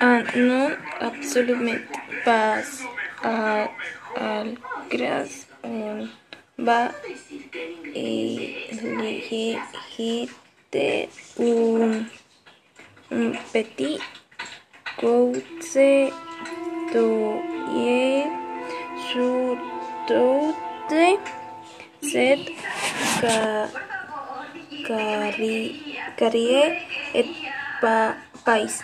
Ah, non absolument al, al gras on va elegir un, un petit gousse d'huile sur toute cette carrière et pa, país.